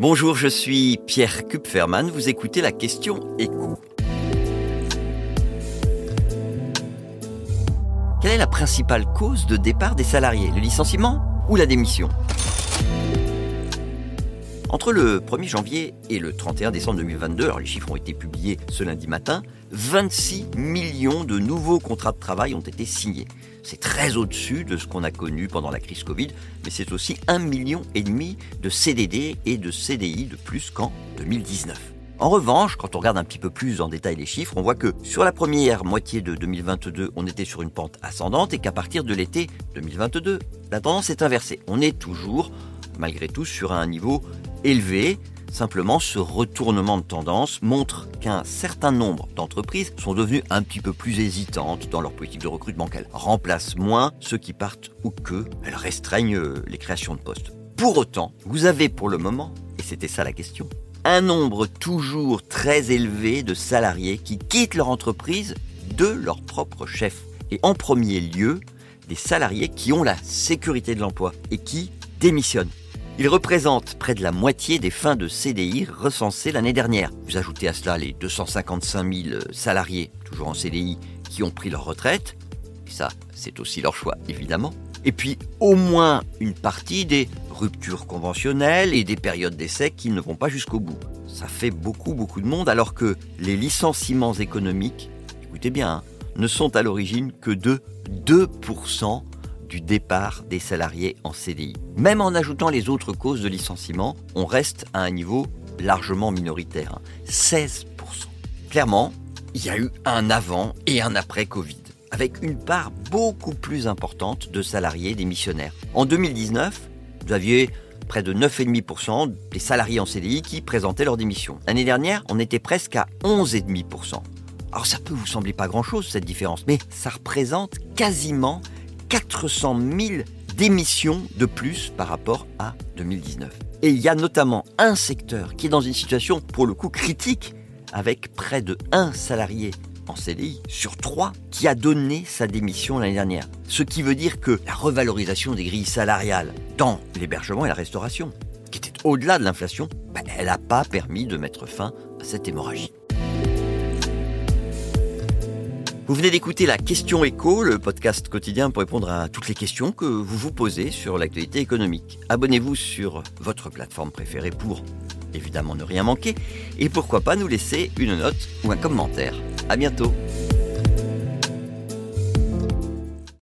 Bonjour, je suis Pierre Kupferman, vous écoutez la question écho. Quelle est la principale cause de départ des salariés Le licenciement ou la démission? Entre le 1er janvier et le 31 décembre 2022, alors les chiffres ont été publiés ce lundi matin, 26 millions de nouveaux contrats de travail ont été signés. C'est très au-dessus de ce qu'on a connu pendant la crise Covid, mais c'est aussi 1,5 million de CDD et de CDI de plus qu'en 2019. En revanche, quand on regarde un petit peu plus en détail les chiffres, on voit que sur la première moitié de 2022, on était sur une pente ascendante et qu'à partir de l'été 2022, la tendance est inversée. On est toujours, malgré tout, sur un niveau élevé. Simplement, ce retournement de tendance montre qu'un certain nombre d'entreprises sont devenues un petit peu plus hésitantes dans leur politique de recrutement, qu'elles remplacent moins ceux qui partent ou que elles restreignent euh, les créations de postes. Pour autant, vous avez pour le moment, et c'était ça la question, un nombre toujours très élevé de salariés qui quittent leur entreprise de leur propre chef. Et en premier lieu, des salariés qui ont la sécurité de l'emploi et qui démissionnent. Il représente près de la moitié des fins de CDI recensées l'année dernière. Vous ajoutez à cela les 255 000 salariés, toujours en CDI, qui ont pris leur retraite. Et ça, c'est aussi leur choix, évidemment. Et puis, au moins une partie des ruptures conventionnelles et des périodes d'essai qui ne vont pas jusqu'au bout. Ça fait beaucoup, beaucoup de monde, alors que les licenciements économiques, écoutez bien, hein, ne sont à l'origine que de 2% du départ des salariés en CDI. Même en ajoutant les autres causes de licenciement, on reste à un niveau largement minoritaire, 16%. Hein. Clairement, il y a eu un avant et un après Covid, avec une part beaucoup plus importante de salariés démissionnaires. En 2019, vous aviez près de 9,5% des salariés en CDI qui présentaient leur démission. L'année dernière, on était presque à 11,5%. Alors ça peut vous sembler pas grand-chose cette différence, mais ça représente quasiment 400 000 démissions de plus par rapport à 2019. Et il y a notamment un secteur qui est dans une situation pour le coup critique, avec près de 1 salarié en CDI sur 3 qui a donné sa démission l'année dernière. Ce qui veut dire que la revalorisation des grilles salariales dans l'hébergement et la restauration, qui était au-delà de l'inflation, ben, elle n'a pas permis de mettre fin à cette hémorragie. Vous venez d'écouter la Question Écho, le podcast quotidien pour répondre à toutes les questions que vous vous posez sur l'actualité économique. Abonnez-vous sur votre plateforme préférée pour évidemment ne rien manquer et pourquoi pas nous laisser une note ou un commentaire. À bientôt.